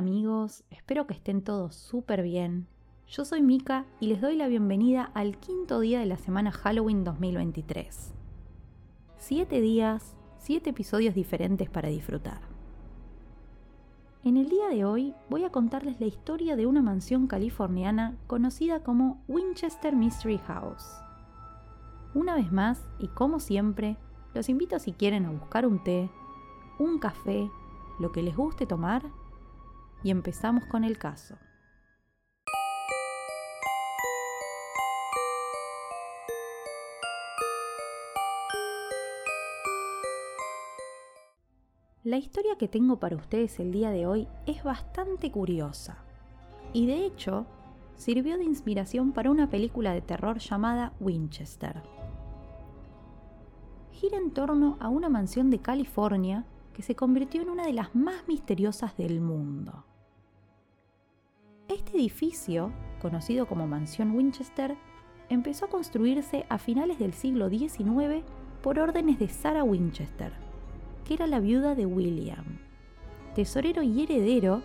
Amigos, espero que estén todos súper bien. Yo soy Mika y les doy la bienvenida al quinto día de la semana Halloween 2023. Siete días, siete episodios diferentes para disfrutar. En el día de hoy voy a contarles la historia de una mansión californiana conocida como Winchester Mystery House. Una vez más, y como siempre, los invito si quieren a buscar un té, un café, lo que les guste tomar y empezamos con el caso. La historia que tengo para ustedes el día de hoy es bastante curiosa y de hecho sirvió de inspiración para una película de terror llamada Winchester. Gira en torno a una mansión de California que se convirtió en una de las más misteriosas del mundo. Este edificio, conocido como Mansión Winchester, empezó a construirse a finales del siglo XIX por órdenes de Sarah Winchester, que era la viuda de William, tesorero y heredero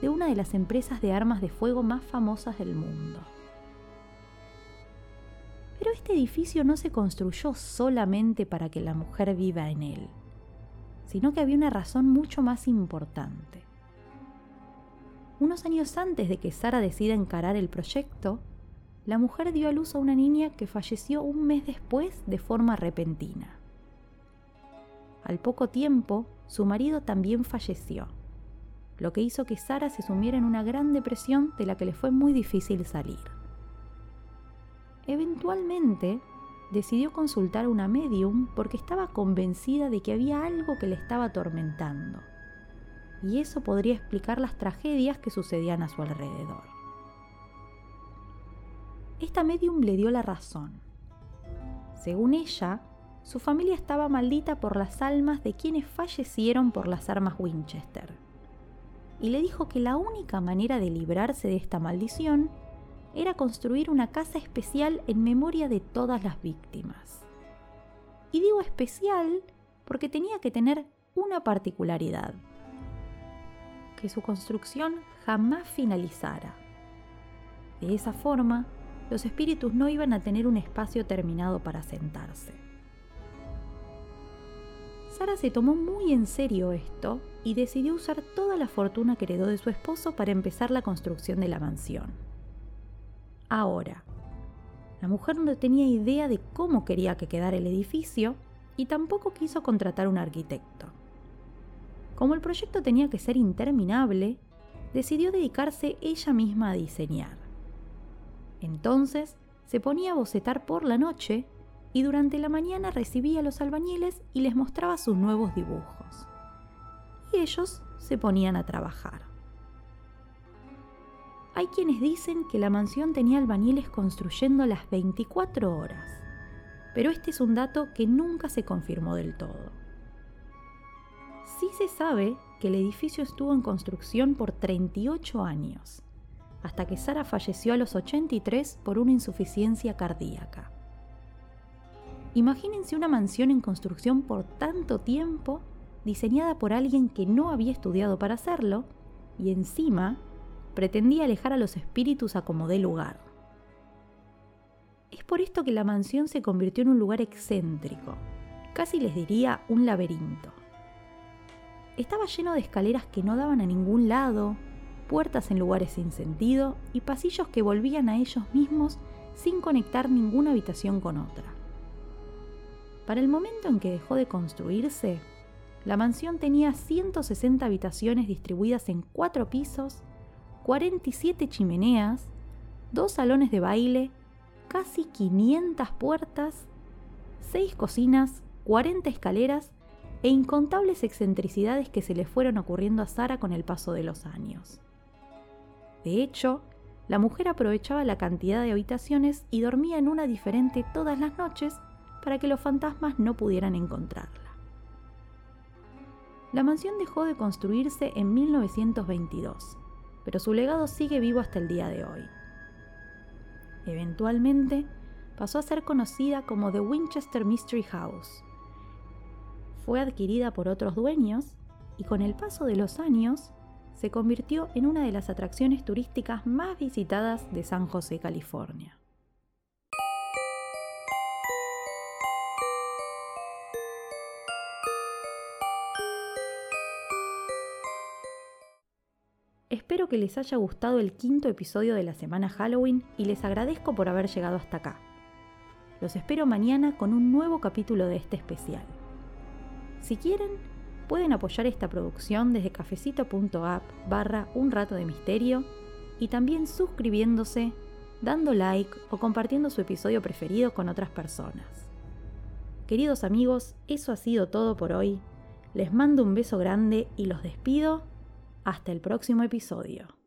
de una de las empresas de armas de fuego más famosas del mundo. Pero este edificio no se construyó solamente para que la mujer viva en él, sino que había una razón mucho más importante. Unos años antes de que Sara decida encarar el proyecto, la mujer dio a luz a una niña que falleció un mes después de forma repentina. Al poco tiempo, su marido también falleció, lo que hizo que Sara se sumiera en una gran depresión de la que le fue muy difícil salir. Eventualmente, decidió consultar a una medium porque estaba convencida de que había algo que le estaba atormentando. Y eso podría explicar las tragedias que sucedían a su alrededor. Esta medium le dio la razón. Según ella, su familia estaba maldita por las almas de quienes fallecieron por las armas Winchester. Y le dijo que la única manera de librarse de esta maldición era construir una casa especial en memoria de todas las víctimas. Y digo especial porque tenía que tener una particularidad, que su construcción jamás finalizara. De esa forma, los espíritus no iban a tener un espacio terminado para sentarse. Sara se tomó muy en serio esto y decidió usar toda la fortuna que heredó de su esposo para empezar la construcción de la mansión. Ahora, la mujer no tenía idea de cómo quería que quedara el edificio y tampoco quiso contratar un arquitecto. Como el proyecto tenía que ser interminable, decidió dedicarse ella misma a diseñar. Entonces, se ponía a bocetar por la noche y durante la mañana recibía a los albañiles y les mostraba sus nuevos dibujos. Y ellos se ponían a trabajar. Hay quienes dicen que la mansión tenía albañiles construyendo las 24 horas, pero este es un dato que nunca se confirmó del todo. Sí se sabe que el edificio estuvo en construcción por 38 años, hasta que Sara falleció a los 83 por una insuficiencia cardíaca. Imagínense una mansión en construcción por tanto tiempo, diseñada por alguien que no había estudiado para hacerlo, y encima pretendía alejar a los espíritus a como dé lugar. Es por esto que la mansión se convirtió en un lugar excéntrico, casi les diría un laberinto. Estaba lleno de escaleras que no daban a ningún lado, puertas en lugares sin sentido y pasillos que volvían a ellos mismos sin conectar ninguna habitación con otra. Para el momento en que dejó de construirse, la mansión tenía 160 habitaciones distribuidas en cuatro pisos 47 chimeneas, dos salones de baile, casi 500 puertas, 6 cocinas, 40 escaleras e incontables excentricidades que se le fueron ocurriendo a Sara con el paso de los años. De hecho, la mujer aprovechaba la cantidad de habitaciones y dormía en una diferente todas las noches para que los fantasmas no pudieran encontrarla. La mansión dejó de construirse en 1922, pero su legado sigue vivo hasta el día de hoy. Eventualmente, pasó a ser conocida como The Winchester Mystery House. Fue adquirida por otros dueños y con el paso de los años se convirtió en una de las atracciones turísticas más visitadas de San José, California. Espero que les haya gustado el quinto episodio de la semana Halloween y les agradezco por haber llegado hasta acá. Los espero mañana con un nuevo capítulo de este especial. Si quieren, pueden apoyar esta producción desde cafecito.app barra un rato de misterio y también suscribiéndose, dando like o compartiendo su episodio preferido con otras personas. Queridos amigos, eso ha sido todo por hoy. Les mando un beso grande y los despido. Hasta el próximo episodio.